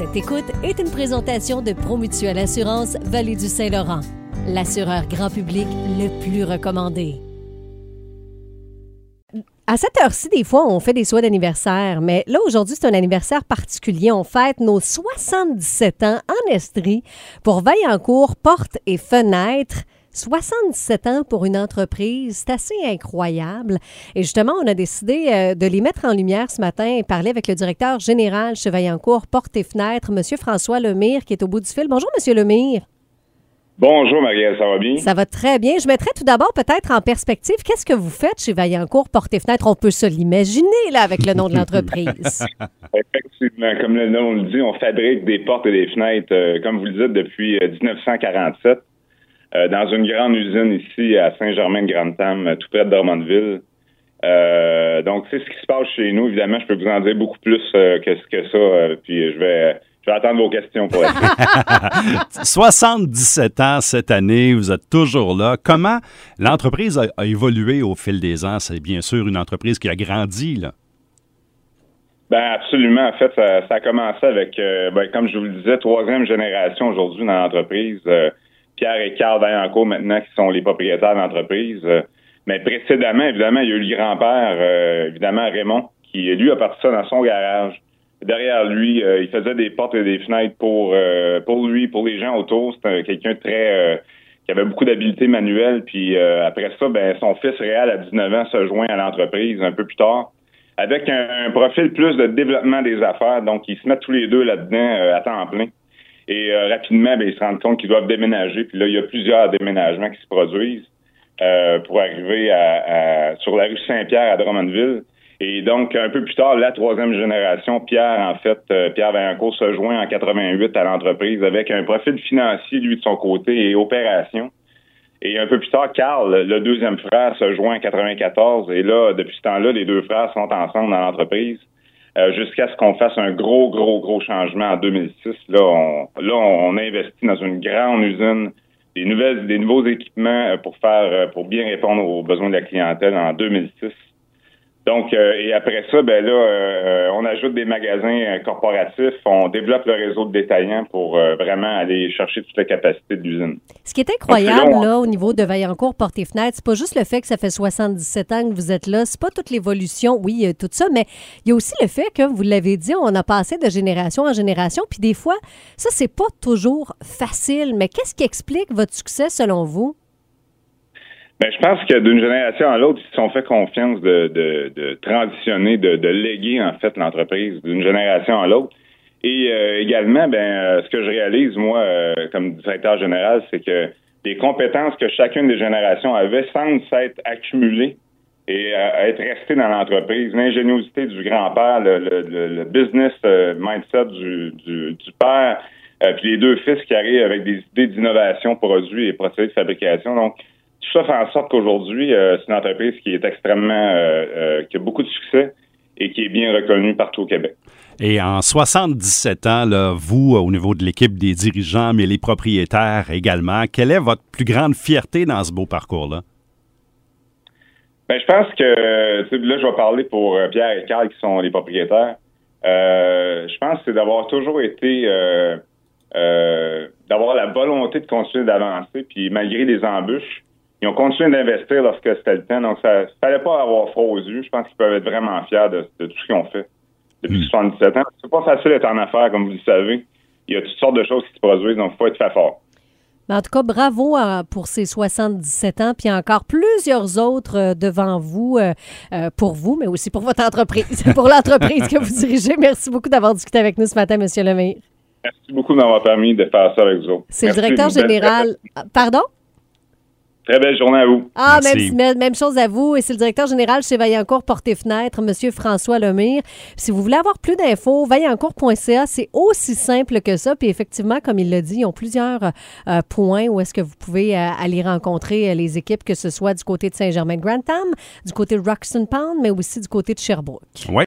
Cette écoute est une présentation de Promutuelle Assurance Vallée du Saint-Laurent, l'assureur grand public le plus recommandé. À cette heure-ci, des fois, on fait des souhaits d'anniversaire, mais là, aujourd'hui, c'est un anniversaire particulier. On fête nos 77 ans en Estrie pour Vaillancourt Portes et Fenêtres. 77 ans pour une entreprise, c'est assez incroyable. Et justement, on a décidé euh, de les mettre en lumière ce matin et parler avec le directeur général chez Vaillancourt Portes et Fenêtres, M. François Lemire, qui est au bout du fil. Bonjour, M. Lemire. Bonjour, Marielle, ça va bien? Ça va très bien. Je mettrais tout d'abord peut-être en perspective, qu'est-ce que vous faites chez Vaillancourt Portes et Fenêtres? On peut se l'imaginer, là, avec le nom de l'entreprise. Effectivement, comme le nom le dit, on fabrique des portes et des fenêtres, euh, comme vous le dites, depuis 1947, euh, dans une grande usine ici à Saint-Germain-de-Grande-Tam, tout près de. Euh, donc, c'est ce qui se passe chez nous. Évidemment, je peux vous en dire beaucoup plus que, que ça, puis je vais je vais attendre vos questions pour être 77 ans cette année, vous êtes toujours là. Comment l'entreprise a, évolué au fil des ans? C'est bien sûr une entreprise qui a grandi, là. Ben absolument. En fait, ça, a commencé avec, euh, ben, comme je vous le disais, troisième génération aujourd'hui dans l'entreprise. Euh, Pierre et Carl Vaillancourt maintenant qui sont les propriétaires de l'entreprise. Euh, mais précédemment, évidemment, il y a eu le grand-père, évidemment Raymond, qui lui a parti ça dans son garage derrière lui, euh, il faisait des portes et des fenêtres pour euh, pour lui, pour les gens autour. C'était quelqu'un très euh, qui avait beaucoup d'habileté manuelle. Puis après ça, ben son fils réel à 19 ans se joint à l'entreprise un peu plus tard avec un, profil plus de développement des affaires. Donc ils se mettent tous les deux là-dedans à temps plein. Et rapidement, ben, ils se rendent compte qu'ils doivent déménager. Puis là, il y a plusieurs déménagements qui se produisent pour arriver à, sur la rue Saint-Pierre à Drummondville. Et donc, un peu plus tard, la troisième génération, Pierre, en fait, euh, Pierre Vaillancourt se joint en 88 à l'entreprise avec un profil financier, lui, de son côté, et opération. Et un peu plus tard, Carl, le deuxième frère, se joint en 94. Et là, depuis ce temps-là, les deux frères sont ensemble dans l'entreprise. Euh, jusqu'à ce qu'on fasse un gros, gros, gros changement en 2006. Là, on, là, on a investi dans une grande usine, des nouvelles, des nouveaux équipements euh, pour faire, pour bien répondre aux besoins de la clientèle en 2006. Donc, euh, et après ça, ben là, euh, on ajoute des magasins euh, corporatifs, on développe le réseau de détaillants pour vraiment aller chercher toute la capacité de l'usine. Ce qui est incroyable, là, au niveau de Vaillancourt, Porte et Fenêtres, c'est pas juste le fait que ça fait 77 ans que vous êtes là, c'est pas toute l'évolution, oui, tout ça, mais il y a aussi le fait que, vous l'avez dit, on a passé de génération en génération, puis des fois, ça, c'est pas toujours facile. Mais qu'est-ce qui explique votre succès selon vous? Ben, je pense que d'une génération à l'autre, ils se sont fait confiance de, de, de transitionner, de, de, léguer en fait l'entreprise d'une génération à l'autre. Et euh, également, ben, euh, ce que je réalise moi euh, comme directeur général, c'est que les compétences que chacune des générations avait semblent s'être accumulées et être restées dans l'entreprise. L'ingéniosité du grand-père, le, le, le, business mindset du, du, du père, puis les deux fils qui arrivent avec des idées d'innovation, produits et procédés de fabrication. Donc, tout ça fait en sorte qu'aujourd'hui, euh, c'est une entreprise qui est extrêmement, euh, euh, qui a beaucoup de succès et qui est bien reconnue partout au Québec. Et en 77 ans, là, vous, au niveau de l'équipe des dirigeants, mais les propriétaires également, quelle est votre plus grande fierté dans ce beau parcours-là? Ben, je pense que, là, je vais parler pour Pierre et Carl qui sont les propriétaires. je pense que c'est d'avoir toujours été, d'avoir la volonté de continuer d'avancer, puis malgré les embûches, ils ont continué d'investir lorsque c'était le temps. Donc, ça ne fallait pas avoir froid aux yeux. Je pense qu'ils peuvent être vraiment fiers de, tout ce qu'ils ont fait depuis 77 hmm. ans. C'est pas facile d'être en affaires, comme vous le savez. Il y a toutes sortes de choses qui se produisent, donc il faut être très fort. en tout cas, bravo euh, pour ces 77 ans, puis encore plusieurs autres euh, devant vous, euh, pour vous, mais aussi pour votre entreprise, pour l'entreprise que vous dirigez. Merci beaucoup d'avoir discuté avec nous ce matin, M. Lemire. Merci beaucoup d'avoir permis de faire ça avec vous. C'est le directeur général. Pardon? Très belle journée à vous. Ah, même, même, chose à vous. Et c'est le directeur général chez Vaillancourt Porte et Fenêtre, M. François Lemire. Si vous voulez avoir plus d'infos, vaillancourt.ca, c'est aussi simple que ça. Puis effectivement, comme il l'a dit, ils ont plusieurs euh, points où est-ce que vous pouvez euh, aller rencontrer euh, les équipes, que ce soit du côté de Saint-Germain-Grantham, du côté de Roxton Pound, mais aussi du côté de Sherbrooke. Oui.